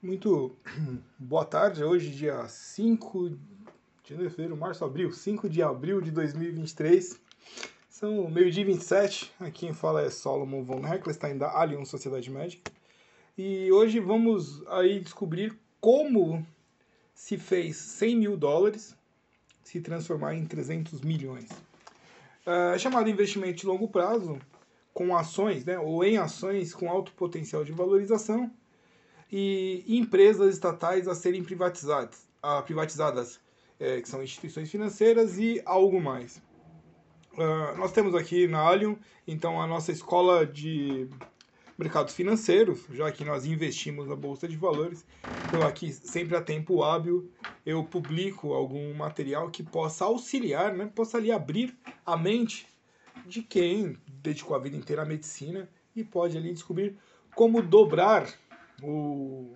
Muito boa tarde, hoje dia 5 de fevereiro, março, abril, 5 de abril de 2023. São meio-dia 27, aqui quem fala é Solomon von Heckelstein da Allianz Sociedade Médica. E hoje vamos aí descobrir como se fez 100 mil dólares se transformar em 300 milhões. É chamado investimento de longo prazo, com ações, né, ou em ações com alto potencial de valorização, e empresas estatais a serem privatizadas, a privatizadas é, que são instituições financeiras e algo mais. Uh, nós temos aqui na Allium, então, a nossa escola de mercados financeiros, já que nós investimos na Bolsa de Valores. Então, aqui, sempre a tempo hábil, eu publico algum material que possa auxiliar, né, possa ali abrir a mente de quem dedicou a vida inteira à medicina e pode ali descobrir como dobrar o,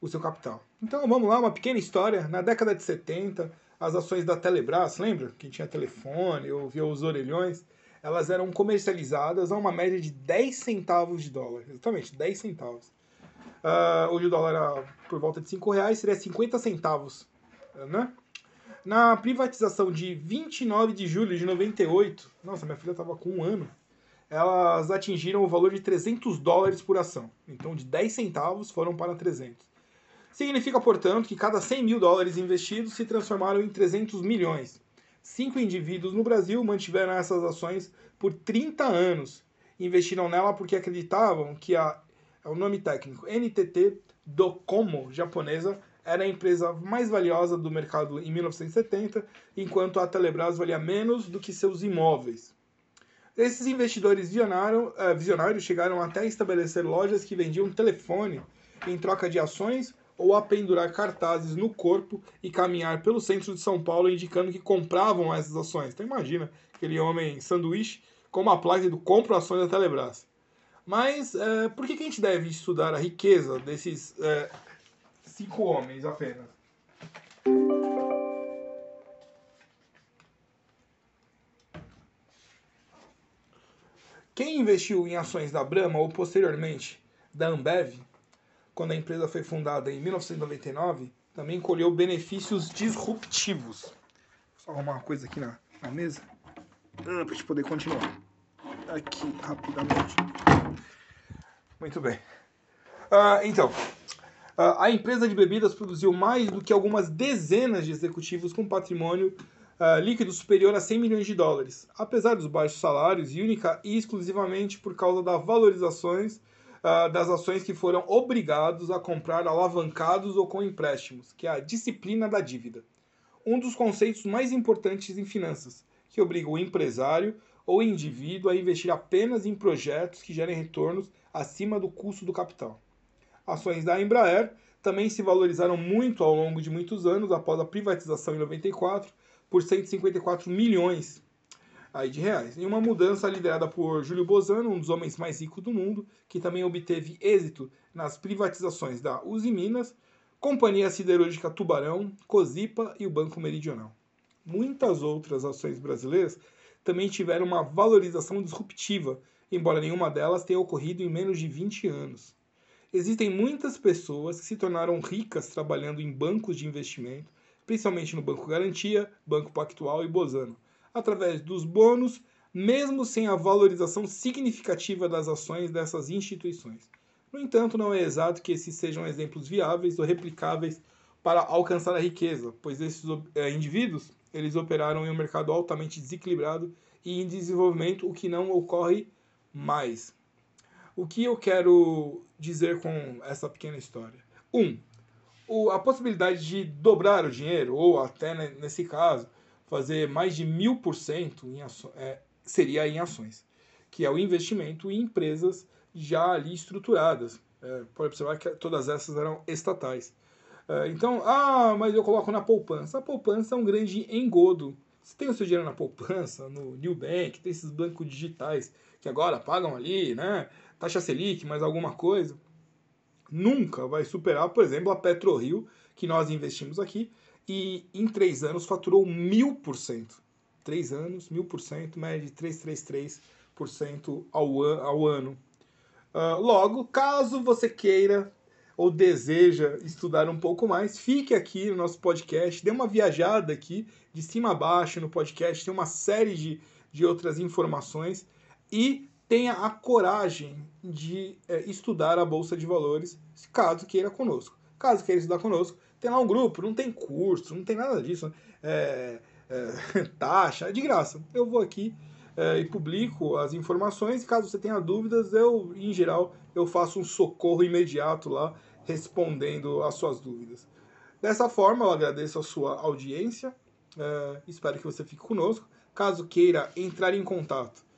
o seu capital. Então vamos lá, uma pequena história. Na década de 70, as ações da Telebrás, lembra? Quem tinha telefone ou via os orelhões, elas eram comercializadas a uma média de 10 centavos de dólar. Exatamente, 10 centavos. Uh, hoje o dólar era por volta de 5 reais, seria 50 centavos. Né? Na privatização de 29 de julho de 98, nossa, minha filha estava com um ano, elas atingiram o valor de 300 dólares por ação. Então, de 10 centavos foram para 300. Significa, portanto, que cada 100 mil dólares investidos se transformaram em 300 milhões. Cinco indivíduos no Brasil mantiveram essas ações por 30 anos. Investiram nela porque acreditavam que a, é o nome técnico NTT Docomo japonesa era a empresa mais valiosa do mercado em 1970, enquanto a Telebrás valia menos do que seus imóveis. Esses investidores uh, visionários chegaram até a estabelecer lojas que vendiam telefone em troca de ações ou a pendurar cartazes no corpo e caminhar pelo centro de São Paulo indicando que compravam essas ações. Então imagina aquele homem sanduíche com uma placa do compro ações da Telebrás. Mas uh, por que, que a gente deve estudar a riqueza desses uh, cinco homens apenas? Quem investiu em ações da Brahma ou posteriormente da Ambev, quando a empresa foi fundada em 1999, também colheu benefícios disruptivos. Vou só arrumar uma coisa aqui na, na mesa ah, para gente poder continuar. Aqui, rapidamente. Muito bem. Uh, então, uh, a empresa de bebidas produziu mais do que algumas dezenas de executivos com patrimônio uh, líquido superior a 100 milhões de dólares, apesar dos baixos salários e única e exclusivamente por causa das valorizações uh, das ações que foram obrigados a comprar alavancados ou com empréstimos, que é a disciplina da dívida. Um dos conceitos mais importantes em finanças, que obriga o empresário ou indivíduo a investir apenas em projetos que gerem retornos acima do custo do capital. Ações da Embraer também se valorizaram muito ao longo de muitos anos após a privatização em 94 por 154 milhões aí de reais. Em uma mudança liderada por Júlio Bozano, um dos homens mais ricos do mundo, que também obteve êxito nas privatizações da Uzi Minas, Companhia Siderúrgica Tubarão, Cozipa e o Banco Meridional. Muitas outras ações brasileiras também tiveram uma valorização disruptiva, embora nenhuma delas tenha ocorrido em menos de 20 anos. Existem muitas pessoas que se tornaram ricas trabalhando em bancos de investimento, principalmente no Banco Garantia, Banco Pactual e Bozano, através dos bônus, mesmo sem a valorização significativa das ações dessas instituições. No entanto, não é exato que esses sejam exemplos viáveis ou replicáveis para alcançar a riqueza, pois esses é, indivíduos eles operaram em um mercado altamente desequilibrado e em desenvolvimento, o que não ocorre mais. O que eu quero dizer com essa pequena história? Um, o, a possibilidade de dobrar o dinheiro, ou até né, nesse caso, fazer mais de mil por cento é, seria em ações, que é o investimento em empresas já ali estruturadas. É, pode observar que todas essas eram estatais. É, então, ah, mas eu coloco na poupança. A poupança é um grande engodo. Você tem o seu dinheiro na poupança, no New Bank, tem esses bancos digitais que agora pagam ali, né? Taxa Selic, mais alguma coisa nunca vai superar, por exemplo, a PetroRio, que nós investimos aqui, e em três anos faturou mil por cento. Três anos, mil por cento, média de 333% ao, an ao ano. Uh, logo, caso você queira ou deseja estudar um pouco mais, fique aqui no nosso podcast, dê uma viajada aqui de cima a baixo no podcast, tem uma série de, de outras informações e tenha a coragem de é, estudar a Bolsa de Valores, caso queira conosco. Caso queira estudar conosco, tem lá um grupo, não tem curso, não tem nada disso. É, é, taxa, é de graça. Eu vou aqui é, e publico as informações. Caso você tenha dúvidas, eu, em geral, eu faço um socorro imediato lá, respondendo às suas dúvidas. Dessa forma, eu agradeço a sua audiência. É, espero que você fique conosco. Caso queira entrar em contato